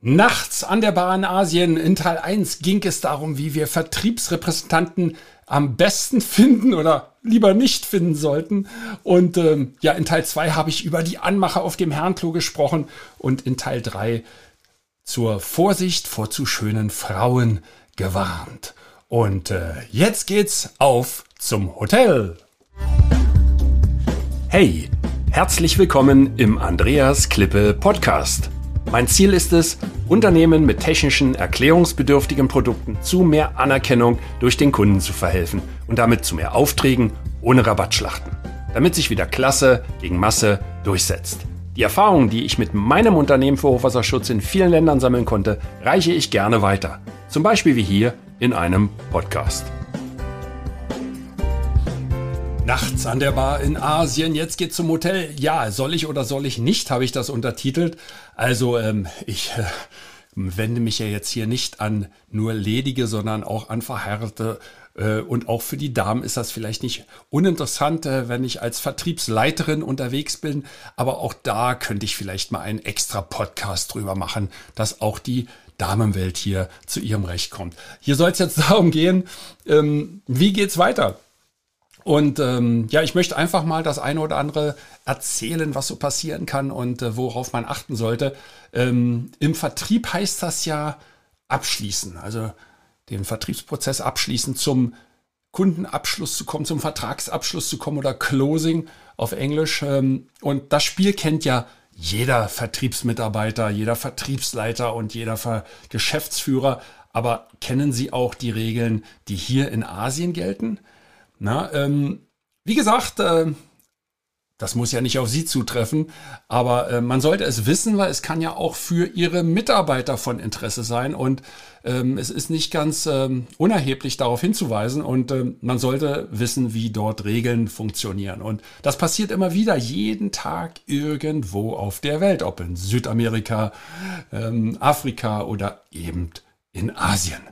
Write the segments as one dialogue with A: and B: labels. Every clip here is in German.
A: Nachts an der Bar in Asien in Teil 1 ging es darum, wie wir Vertriebsrepräsentanten am besten finden oder lieber nicht finden sollten. Und ähm, ja, in Teil 2 habe ich über die Anmacher auf dem Herrenklo gesprochen und in Teil 3 zur Vorsicht vor zu schönen Frauen gewarnt. Und äh, jetzt geht's auf zum Hotel. Hey, herzlich willkommen im Andreas Klippe Podcast. Mein Ziel ist es, Unternehmen mit technischen, erklärungsbedürftigen Produkten zu mehr Anerkennung durch den Kunden zu verhelfen und damit zu mehr Aufträgen ohne Rabattschlachten, damit sich wieder Klasse gegen Masse durchsetzt. Die Erfahrungen, die ich mit meinem Unternehmen für Hochwasserschutz in vielen Ländern sammeln konnte, reiche ich gerne weiter. Zum Beispiel wie hier in einem Podcast. Nachts an der Bar in Asien, jetzt geht's zum Hotel. Ja, soll ich oder soll ich nicht, habe ich das untertitelt. Also ähm, ich äh, wende mich ja jetzt hier nicht an nur ledige, sondern auch an verheiratete. Äh, und auch für die Damen ist das vielleicht nicht uninteressant, äh, wenn ich als Vertriebsleiterin unterwegs bin. Aber auch da könnte ich vielleicht mal einen extra Podcast drüber machen, dass auch die Damenwelt hier zu ihrem Recht kommt. Hier soll es jetzt darum gehen, ähm, wie geht's weiter? Und ähm, ja, ich möchte einfach mal das eine oder andere erzählen, was so passieren kann und äh, worauf man achten sollte. Ähm, Im Vertrieb heißt das ja abschließen, also den Vertriebsprozess abschließen, zum Kundenabschluss zu kommen, zum Vertragsabschluss zu kommen oder Closing auf Englisch. Ähm, und das Spiel kennt ja jeder Vertriebsmitarbeiter, jeder Vertriebsleiter und jeder Ver Geschäftsführer. Aber kennen Sie auch die Regeln, die hier in Asien gelten? Na, ähm, wie gesagt, äh, das muss ja nicht auf Sie zutreffen, aber äh, man sollte es wissen, weil es kann ja auch für Ihre Mitarbeiter von Interesse sein und ähm, es ist nicht ganz ähm, unerheblich darauf hinzuweisen und ähm, man sollte wissen, wie dort Regeln funktionieren. Und das passiert immer wieder, jeden Tag irgendwo auf der Welt, ob in Südamerika, ähm, Afrika oder eben in Asien.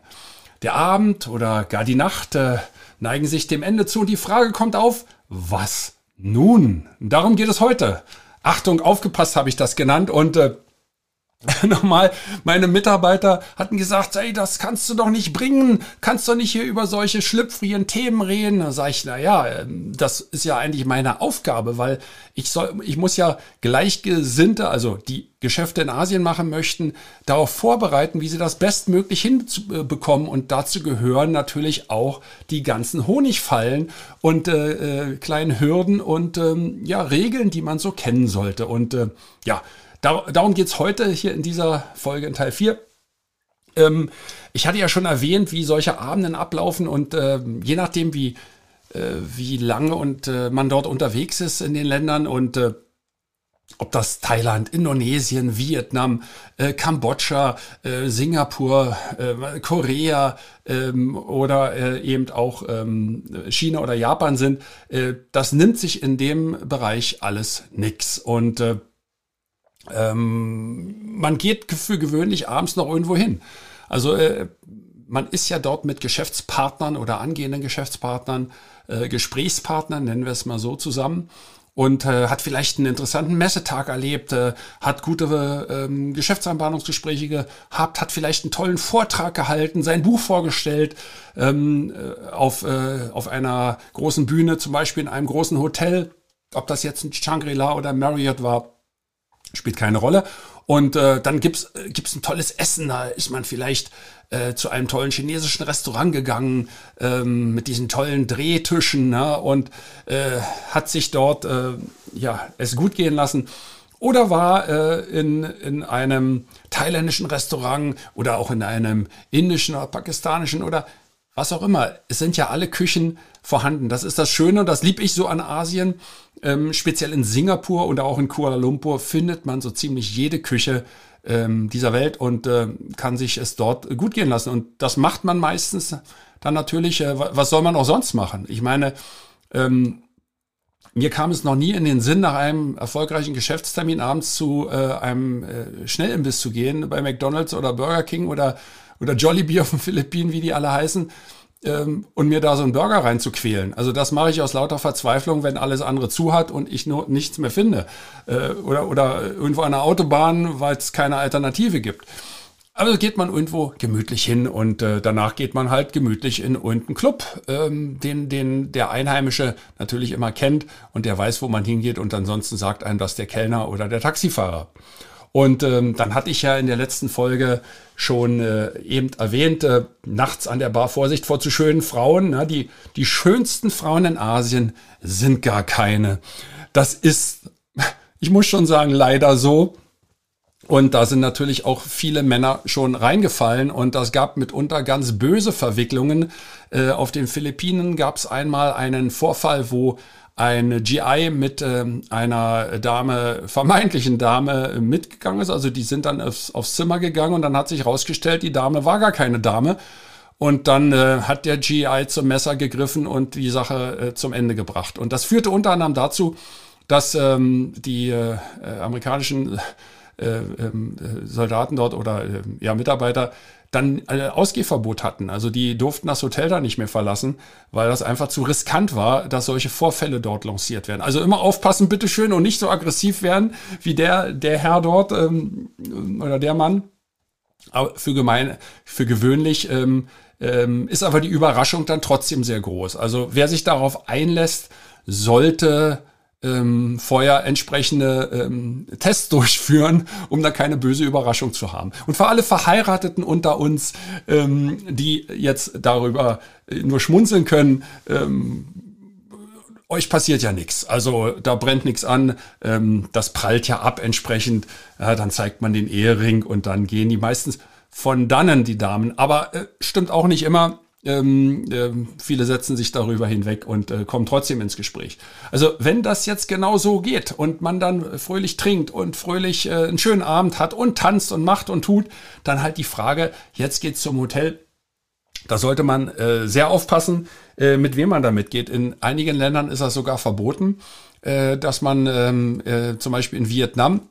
A: Der Abend oder gar die Nacht äh, neigen sich dem Ende zu und die Frage kommt auf, was nun? Darum geht es heute. Achtung, aufgepasst habe ich das genannt und äh, nochmal, meine Mitarbeiter hatten gesagt, ey, das kannst du doch nicht bringen, kannst doch nicht hier über solche schlüpfrigen Themen reden. Da sage ich, na ja, ähm, das ist ja eigentlich meine Aufgabe, weil ich soll, ich muss ja Gleichgesinnte, also die Geschäfte in Asien machen möchten, darauf vorbereiten, wie sie das bestmöglich hinbekommen. Und dazu gehören natürlich auch die ganzen Honigfallen und äh, äh, kleinen Hürden und ähm, ja, Regeln, die man so kennen sollte. Und äh, ja, Dar darum geht's heute hier in dieser Folge in Teil 4. Ähm, ich hatte ja schon erwähnt, wie solche Abenden ablaufen und äh, je nachdem, wie, äh, wie lange und äh, man dort unterwegs ist in den Ländern und äh, ob das Thailand, Indonesien, Vietnam, äh, Kambodscha, äh, Singapur, Korea ähm, oder eben auch ähm, China oder Japan sind, das nimmt sich in dem Bereich alles nix. Und ähm, man geht für gewöhnlich abends noch irgendwo hin. Also äh, man ist ja dort mit Geschäftspartnern oder angehenden Geschäftspartnern, äh, Gesprächspartnern, nennen wir es mal so zusammen und äh, hat vielleicht einen interessanten Messetag erlebt, äh, hat gute ähm, Geschäftsanbahnungsgespräche gehabt, hat vielleicht einen tollen Vortrag gehalten, sein Buch vorgestellt ähm, äh, auf, äh, auf einer großen Bühne, zum Beispiel in einem großen Hotel, ob das jetzt ein Shangri-La oder Marriott war spielt keine Rolle. Und äh, dann gibt's äh, gibt's ein tolles Essen. Da ist man vielleicht äh, zu einem tollen chinesischen Restaurant gegangen ähm, mit diesen tollen Drehtischen ne, und äh, hat sich dort äh, ja es gut gehen lassen. Oder war äh, in, in einem thailändischen Restaurant oder auch in einem indischen oder pakistanischen oder was auch immer. Es sind ja alle Küchen vorhanden. Das ist das Schöne und das lieb ich so an Asien. Ähm, speziell in Singapur und auch in Kuala Lumpur findet man so ziemlich jede Küche ähm, dieser Welt und äh, kann sich es dort gut gehen lassen. Und das macht man meistens dann natürlich, äh, was soll man auch sonst machen? Ich meine, ähm, mir kam es noch nie in den Sinn, nach einem erfolgreichen Geschäftstermin abends zu äh, einem äh, Schnellimbiss zu gehen, bei McDonald's oder Burger King oder, oder Jollibee auf den Philippinen, wie die alle heißen ähm, und mir da so einen Burger reinzuquälen. Also das mache ich aus lauter Verzweiflung, wenn alles andere zu hat und ich nur nichts mehr finde. Äh, oder, oder irgendwo an der Autobahn, weil es keine Alternative gibt. Also geht man irgendwo gemütlich hin und äh, danach geht man halt gemütlich in irgendeinen Club, ähm, den, den der Einheimische natürlich immer kennt und der weiß, wo man hingeht und ansonsten sagt einem das der Kellner oder der Taxifahrer. Und ähm, dann hatte ich ja in der letzten Folge schon äh, eben erwähnt, äh, nachts an der Bar Vorsicht vor zu schönen Frauen. Na, die, die schönsten Frauen in Asien sind gar keine. Das ist, ich muss schon sagen, leider so. Und da sind natürlich auch viele Männer schon reingefallen und das gab mitunter ganz böse Verwicklungen. Äh, auf den Philippinen gab es einmal einen Vorfall, wo ein GI mit äh, einer Dame, vermeintlichen Dame, mitgegangen ist. Also die sind dann aufs, aufs Zimmer gegangen und dann hat sich rausgestellt, die Dame war gar keine Dame. Und dann äh, hat der GI zum Messer gegriffen und die Sache äh, zum Ende gebracht. Und das führte unter anderem dazu, dass ähm, die äh, amerikanischen äh, ähm, äh, Soldaten dort oder äh, ja, Mitarbeiter dann äh, Ausgehverbot hatten. Also die durften das Hotel da nicht mehr verlassen, weil das einfach zu riskant war, dass solche Vorfälle dort lanciert werden. Also immer aufpassen, bitteschön, und nicht so aggressiv werden wie der, der Herr dort ähm, oder der Mann. Aber für gemein, für gewöhnlich ähm, ähm, ist aber die Überraschung dann trotzdem sehr groß. Also wer sich darauf einlässt, sollte ähm, vorher entsprechende ähm, Tests durchführen, um da keine böse Überraschung zu haben. Und für alle Verheirateten unter uns, ähm, die jetzt darüber äh, nur schmunzeln können, ähm, euch passiert ja nichts. Also da brennt nichts an, ähm, das prallt ja ab entsprechend. Ja, dann zeigt man den Ehering und dann gehen die meistens von dannen, die Damen. Aber äh, stimmt auch nicht immer. Ähm, äh, viele setzen sich darüber hinweg und äh, kommen trotzdem ins Gespräch. Also wenn das jetzt genau so geht und man dann fröhlich trinkt und fröhlich äh, einen schönen Abend hat und tanzt und macht und tut, dann halt die Frage, jetzt geht's zum Hotel. Da sollte man äh, sehr aufpassen, äh, mit wem man da mitgeht. In einigen Ländern ist das sogar verboten, äh, dass man ähm, äh, zum Beispiel in Vietnam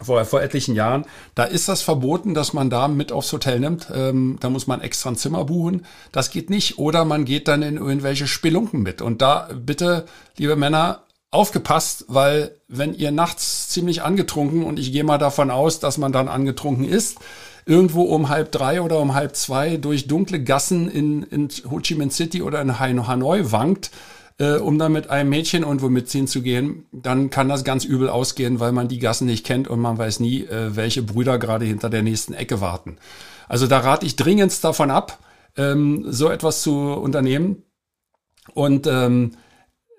A: vor, vor etlichen Jahren, da ist das verboten, dass man da mit aufs Hotel nimmt. Ähm, da muss man extra ein Zimmer buchen. Das geht nicht. Oder man geht dann in irgendwelche Spelunken mit. Und da bitte, liebe Männer, aufgepasst, weil wenn ihr nachts ziemlich angetrunken, und ich gehe mal davon aus, dass man dann angetrunken ist, irgendwo um halb drei oder um halb zwei durch dunkle Gassen in, in Ho Chi Minh City oder in Hanoi wankt, äh, um dann mit einem Mädchen irgendwo mitziehen zu gehen, dann kann das ganz übel ausgehen, weil man die Gassen nicht kennt und man weiß nie, äh, welche Brüder gerade hinter der nächsten Ecke warten. Also da rate ich dringendst davon ab, ähm, so etwas zu unternehmen. Und ähm,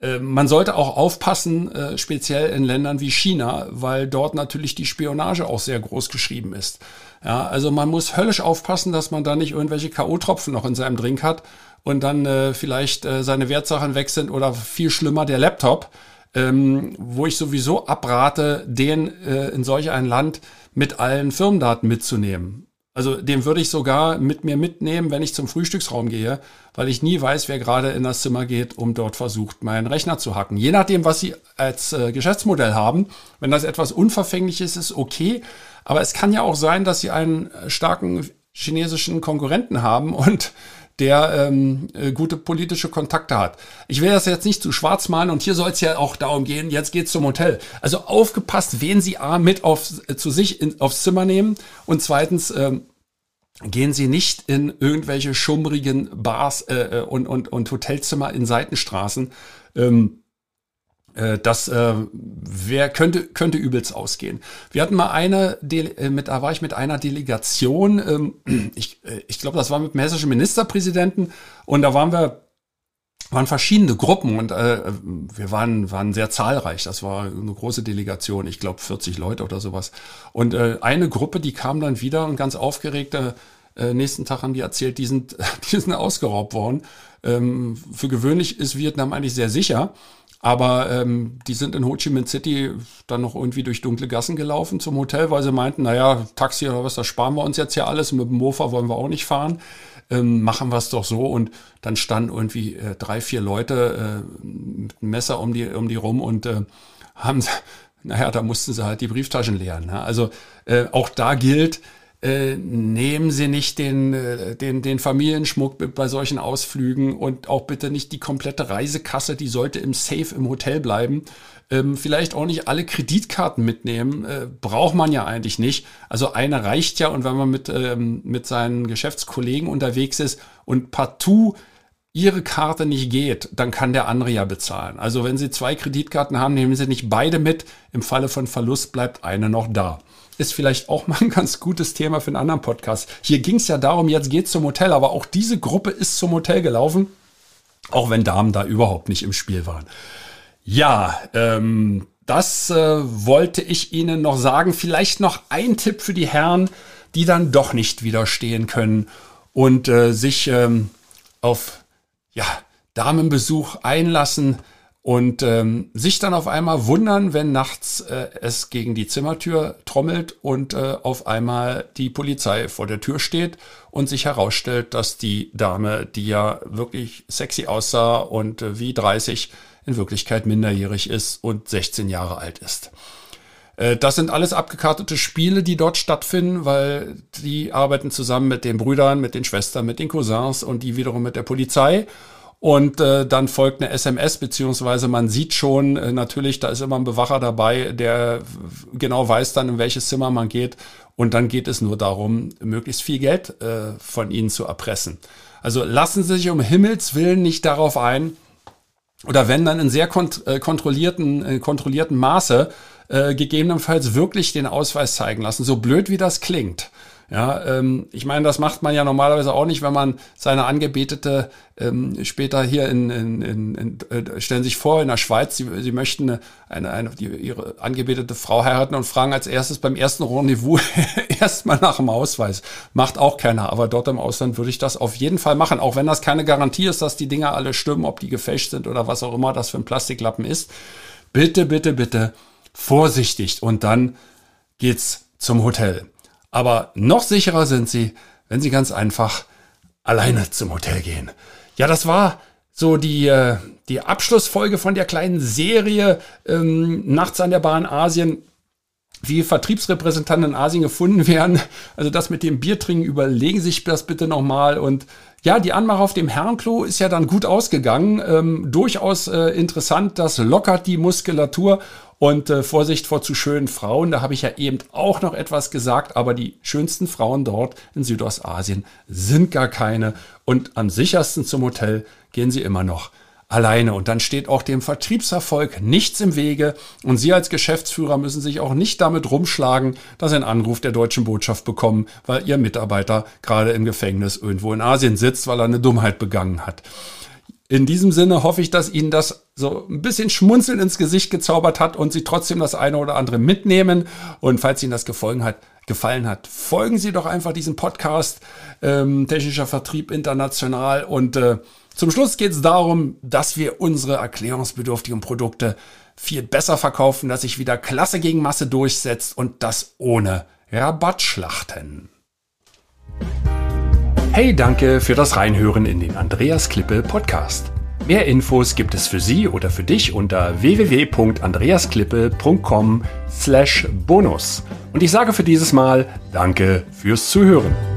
A: äh, man sollte auch aufpassen, äh, speziell in Ländern wie China, weil dort natürlich die Spionage auch sehr groß geschrieben ist. Ja, also man muss höllisch aufpassen, dass man da nicht irgendwelche K.O.-Tropfen noch in seinem Drink hat und dann äh, vielleicht äh, seine Wertsachen weg sind oder viel schlimmer der Laptop, ähm, wo ich sowieso abrate, den äh, in solch ein Land mit allen Firmendaten mitzunehmen. Also den würde ich sogar mit mir mitnehmen, wenn ich zum Frühstücksraum gehe, weil ich nie weiß, wer gerade in das Zimmer geht, um dort versucht, meinen Rechner zu hacken. Je nachdem, was Sie als äh, Geschäftsmodell haben, wenn das etwas Unverfängliches ist, okay. Aber es kann ja auch sein, dass Sie einen starken chinesischen Konkurrenten haben und der ähm, äh, gute politische Kontakte hat. Ich will das jetzt nicht zu schwarz malen und hier soll es ja auch darum gehen, jetzt geht's zum Hotel. Also aufgepasst, wen Sie A mit auf, äh, zu sich in, aufs Zimmer nehmen und zweitens ähm, gehen Sie nicht in irgendwelche schummrigen Bars äh, äh und, und, und Hotelzimmer in Seitenstraßen. Ähm, äh, das äh, wer könnte könnte übelst ausgehen. Wir hatten mal eine äh, mit da war ich mit einer Delegation. Ähm, ich äh, ich glaube, das war mit dem hessischen Ministerpräsidenten und da waren wir waren verschiedene Gruppen und äh, wir waren waren sehr zahlreich. Das war eine große Delegation. Ich glaube 40 Leute oder sowas. Und äh, eine Gruppe, die kam dann wieder und ganz aufgeregte äh, nächsten Tag haben die erzählt, die sind, die sind ausgeraubt worden. Ähm, für gewöhnlich ist Vietnam eigentlich sehr sicher. Aber ähm, die sind in Ho Chi Minh City dann noch irgendwie durch dunkle Gassen gelaufen zum Hotel, weil sie meinten, naja, Taxi oder was, das sparen wir uns jetzt ja alles. Mit dem Mofa wollen wir auch nicht fahren. Ähm, machen wir es doch so. Und dann standen irgendwie äh, drei, vier Leute äh, mit einem Messer um die, um die rum und äh, haben, naja, da mussten sie halt die Brieftaschen leeren. Ne? Also äh, auch da gilt, äh, nehmen Sie nicht den, äh, den, den Familienschmuck bei solchen Ausflügen und auch bitte nicht die komplette Reisekasse, die sollte im Safe im Hotel bleiben. Ähm, vielleicht auch nicht alle Kreditkarten mitnehmen, äh, braucht man ja eigentlich nicht. Also eine reicht ja und wenn man mit, ähm, mit seinen Geschäftskollegen unterwegs ist und partout ihre Karte nicht geht, dann kann der andere ja bezahlen. Also wenn Sie zwei Kreditkarten haben, nehmen Sie nicht beide mit. Im Falle von Verlust bleibt eine noch da. Ist vielleicht auch mal ein ganz gutes Thema für einen anderen Podcast. Hier ging es ja darum, jetzt geht's zum Hotel, aber auch diese Gruppe ist zum Hotel gelaufen, auch wenn Damen da überhaupt nicht im Spiel waren. Ja, ähm, das äh, wollte ich Ihnen noch sagen. Vielleicht noch ein Tipp für die Herren, die dann doch nicht widerstehen können und äh, sich ähm, auf ja, Damenbesuch einlassen und ähm, sich dann auf einmal wundern, wenn nachts äh, es gegen die Zimmertür trommelt und äh, auf einmal die Polizei vor der Tür steht und sich herausstellt, dass die Dame, die ja wirklich sexy aussah und äh, wie 30 in Wirklichkeit minderjährig ist und 16 Jahre alt ist. Äh, das sind alles abgekartete Spiele, die dort stattfinden, weil die arbeiten zusammen mit den Brüdern, mit den Schwestern, mit den Cousins und die wiederum mit der Polizei. Und äh, dann folgt eine SMS, beziehungsweise man sieht schon, äh, natürlich, da ist immer ein Bewacher dabei, der genau weiß dann, in welches Zimmer man geht. Und dann geht es nur darum, möglichst viel Geld äh, von ihnen zu erpressen. Also lassen Sie sich um Himmels Willen nicht darauf ein, oder wenn dann in sehr kont äh, kontrollierten, äh, kontrollierten Maße äh, gegebenenfalls wirklich den Ausweis zeigen lassen, so blöd wie das klingt. Ja, ähm, ich meine, das macht man ja normalerweise auch nicht, wenn man seine Angebetete ähm, später hier in, in, in, in äh, stellen sich vor, in der Schweiz, sie, sie möchten eine, eine, die, ihre angebetete Frau heiraten und fragen als erstes beim ersten Rendezvous erstmal nach dem Ausweis. Macht auch keiner, aber dort im Ausland würde ich das auf jeden Fall machen, auch wenn das keine Garantie ist, dass die Dinger alle stimmen, ob die gefälscht sind oder was auch immer das für ein Plastiklappen ist. Bitte, bitte, bitte vorsichtig und dann geht's zum Hotel. Aber noch sicherer sind sie, wenn sie ganz einfach alleine zum Hotel gehen. Ja, das war so die, äh, die Abschlussfolge von der kleinen Serie ähm, Nachts an der Bahn Asien wie Vertriebsrepräsentanten in Asien gefunden werden. Also das mit dem Biertrinken, überlegen Sie sich das bitte nochmal. Und ja, die Anmache auf dem Herrenklo ist ja dann gut ausgegangen. Ähm, durchaus äh, interessant, das lockert die Muskulatur und äh, Vorsicht vor zu schönen Frauen, da habe ich ja eben auch noch etwas gesagt, aber die schönsten Frauen dort in Südostasien sind gar keine. Und am sichersten zum Hotel gehen sie immer noch alleine. Und dann steht auch dem Vertriebserfolg nichts im Wege. Und Sie als Geschäftsführer müssen sich auch nicht damit rumschlagen, dass Sie einen Anruf der deutschen Botschaft bekommen, weil Ihr Mitarbeiter gerade im Gefängnis irgendwo in Asien sitzt, weil er eine Dummheit begangen hat. In diesem Sinne hoffe ich, dass Ihnen das so ein bisschen Schmunzeln ins Gesicht gezaubert hat und Sie trotzdem das eine oder andere mitnehmen. Und falls Ihnen das gefallen hat, gefallen hat, folgen Sie doch einfach diesem Podcast ähm, Technischer Vertrieb international. Und äh, zum Schluss geht es darum, dass wir unsere erklärungsbedürftigen Produkte viel besser verkaufen, dass sich wieder Klasse gegen Masse durchsetzt und das ohne Rabattschlachten. Hey, danke für das Reinhören in den Andreas Klippe Podcast. Mehr Infos gibt es für Sie oder für dich unter www.andreasklippe.com/bonus. Und ich sage für dieses Mal Danke fürs Zuhören.